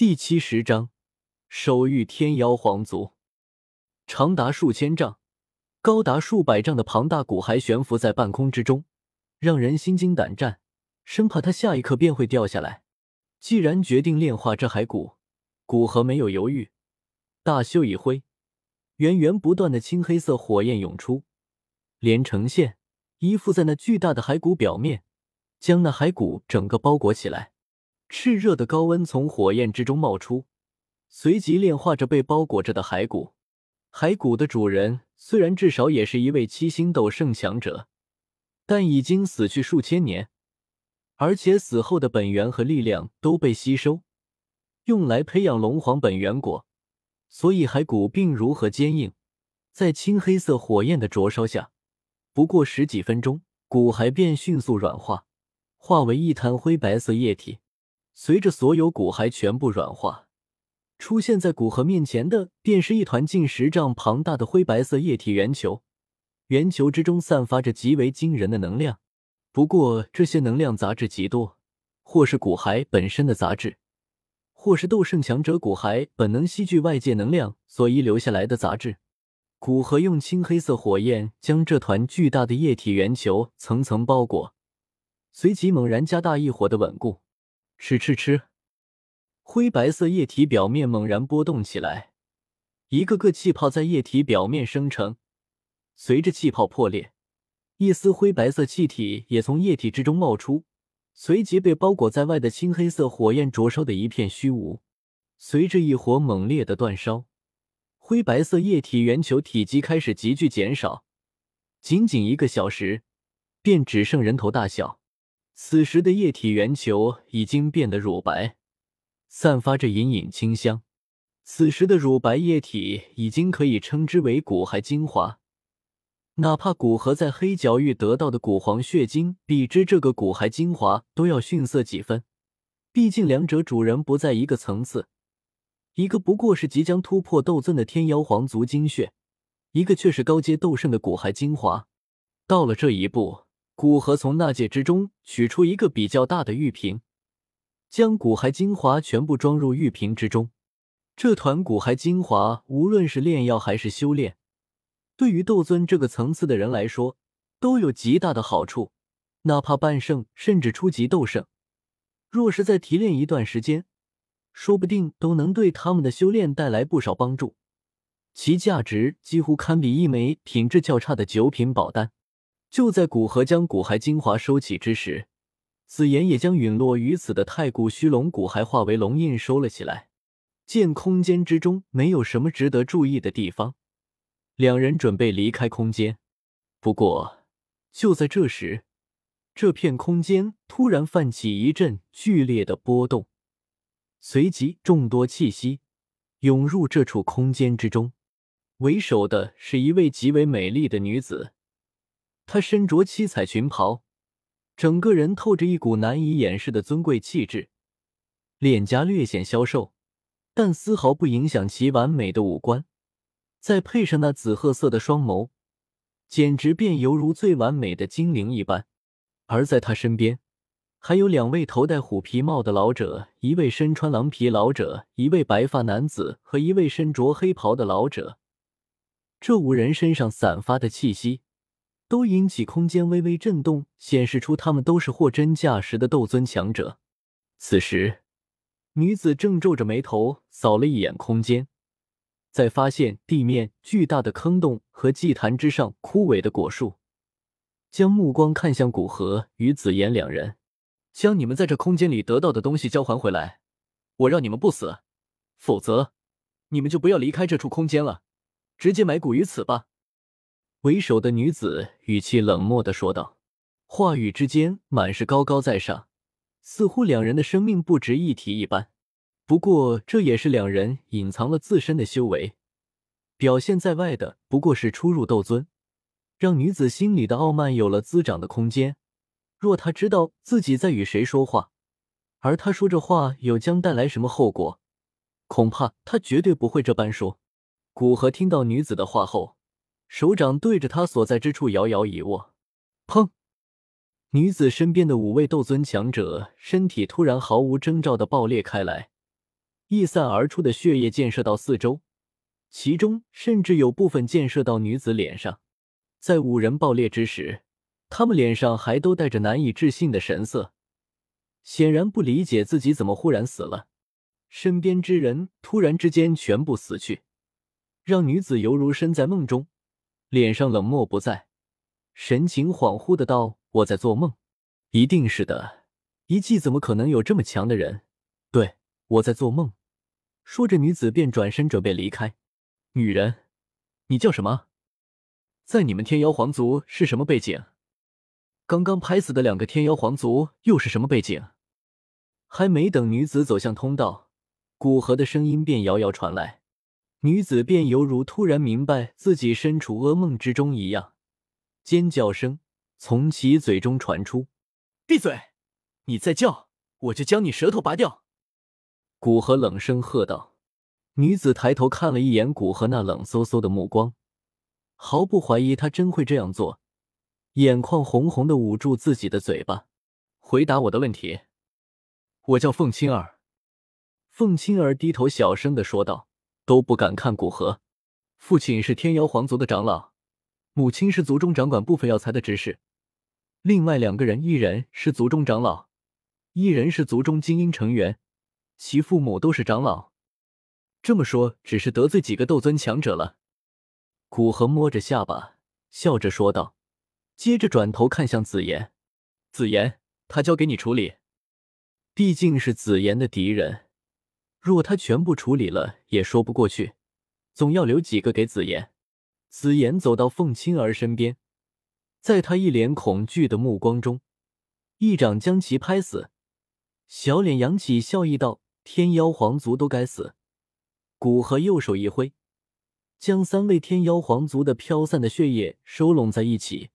第七十章，手遇天妖皇族。长达数千丈、高达数百丈的庞大骨骸悬浮在半空之中，让人心惊胆战，生怕它下一刻便会掉下来。既然决定炼化这骸骨，古河没有犹豫，大袖一挥，源源不断的青黑色火焰涌出，连成线依附在那巨大的骸骨表面，将那骸骨整个包裹起来。炽热的高温从火焰之中冒出，随即炼化着被包裹着的骸骨。骸骨的主人虽然至少也是一位七星斗圣强者，但已经死去数千年，而且死后的本源和力量都被吸收，用来培养龙皇本源果，所以骸骨并如何坚硬，在青黑色火焰的灼烧下，不过十几分钟，骨骸便迅速软化，化为一滩灰白色液体。随着所有骨骸全部软化，出现在古河面前的便是一团近十丈庞大的灰白色液体圆球，圆球之中散发着极为惊人的能量。不过，这些能量杂质极多，或是骨骸本身的杂质，或是斗圣强者骨骸本能吸聚外界能量所遗留下来的杂质。古河用青黑色火焰将这团巨大的液体圆球层层包裹，随即猛然加大一火的稳固。吃吃吃！灰白色液体表面猛然波动起来，一个个气泡在液体表面生成。随着气泡破裂，一丝灰白色气体也从液体之中冒出，随即被包裹在外的青黑色火焰灼烧的一片虚无。随着一火猛烈的煅烧，灰白色液体圆球体积开始急剧减少，仅仅一个小时，便只剩人头大小。此时的液体圆球已经变得乳白，散发着隐隐清香。此时的乳白液体已经可以称之为骨骸精华，哪怕古河在黑角域得到的古黄血晶比之这个骨骸精华都要逊色几分。毕竟两者主人不在一个层次，一个不过是即将突破斗尊的天妖皇族精血，一个却是高阶斗圣的骨骸精华。到了这一步。古河从纳戒之中取出一个比较大的玉瓶，将骨骸精华全部装入玉瓶之中。这团骨骸精华，无论是炼药还是修炼，对于斗尊这个层次的人来说，都有极大的好处。哪怕半圣甚至初级斗圣，若是再提炼一段时间，说不定都能对他们的修炼带来不少帮助。其价值几乎堪比一枚品质较差的九品宝丹。就在古河将骨骸精华收起之时，紫妍也将陨落于此的太古虚龙骨骸化为龙印收了起来。见空间之中没有什么值得注意的地方，两人准备离开空间。不过，就在这时，这片空间突然泛起一阵剧烈的波动，随即众多气息涌入这处空间之中。为首的是一位极为美丽的女子。她身着七彩裙袍，整个人透着一股难以掩饰的尊贵气质，脸颊略显消瘦，但丝毫不影响其完美的五官。再配上那紫褐色的双眸，简直便犹如最完美的精灵一般。而在他身边，还有两位头戴虎皮帽的老者，一位身穿狼皮老者，一位白发男子和一位身着黑袍的老者。这五人身上散发的气息。都引起空间微微震动，显示出他们都是货真价实的斗尊强者。此时，女子正皱着眉头扫了一眼空间，在发现地面巨大的坑洞和祭坛之上枯萎的果树，将目光看向古河与紫妍两人，将你们在这空间里得到的东西交还回来，我让你们不死；否则，你们就不要离开这处空间了，直接埋骨于此吧。为首的女子语气冷漠的说道，话语之间满是高高在上，似乎两人的生命不值一提一般。不过，这也是两人隐藏了自身的修为，表现在外的不过是初入斗尊，让女子心里的傲慢有了滋长的空间。若她知道自己在与谁说话，而她说这话又将带来什么后果，恐怕她绝对不会这般说。古河听到女子的话后。手掌对着他所在之处遥遥一握，砰！女子身边的五位斗尊强者身体突然毫无征兆的爆裂开来，溢散而出的血液溅射到四周，其中甚至有部分溅射到女子脸上。在五人爆裂之时，他们脸上还都带着难以置信的神色，显然不理解自己怎么忽然死了。身边之人突然之间全部死去，让女子犹如身在梦中，脸上冷漠不在，神情恍惚的道：“我在做梦，一定是的，遗迹怎么可能有这么强的人？对，我在做梦。”说着，女子便转身准备离开。女人，你叫什么？在你们天妖皇族是什么背景？刚刚拍死的两个天妖皇族又是什么背景？还没等女子走向通道，古河的声音便遥遥传来。女子便犹如突然明白自己身处噩梦之中一样，尖叫声从其嘴中传出：“闭嘴！你再叫，我就将你舌头拔掉！”古河冷声喝道。女子抬头看了一眼古河那冷飕飕的目光。毫不怀疑，他真会这样做，眼眶红红的捂住自己的嘴巴，回答我的问题。我叫凤青儿。凤青儿低头小声的说道，都不敢看古河。父亲是天妖皇族的长老，母亲是族中掌管部分药材的执事，另外两个人，一人是族中长老，一人是族中精英成员，其父母都是长老。这么说，只是得罪几个斗尊强者了。古河摸着下巴，笑着说道，接着转头看向紫妍：“紫妍，他交给你处理。毕竟是紫妍的敌人，若他全部处理了，也说不过去，总要留几个给紫妍。”紫妍走到凤青儿身边，在他一脸恐惧的目光中，一掌将其拍死，小脸扬起笑意道：“天妖皇族都该死。”古河右手一挥。将三位天妖皇族的飘散的血液收拢在一起，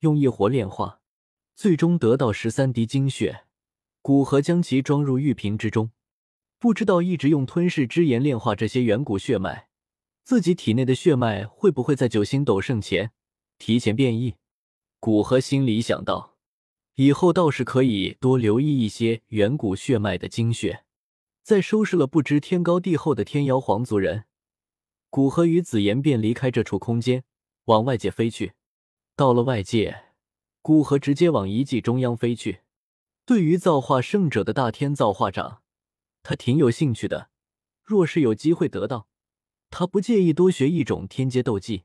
用异火炼化，最终得到十三滴精血。古河将其装入玉瓶之中，不知道一直用吞噬之炎炼化这些远古血脉，自己体内的血脉会不会在九星斗圣前提前变异？古河心里想到，以后倒是可以多留意一些远古血脉的精血。在收拾了不知天高地厚的天妖皇族人。古河与紫妍便离开这处空间，往外界飞去。到了外界，古河直接往遗迹中央飞去。对于造化圣者的大天造化掌，他挺有兴趣的。若是有机会得到，他不介意多学一种天阶斗技。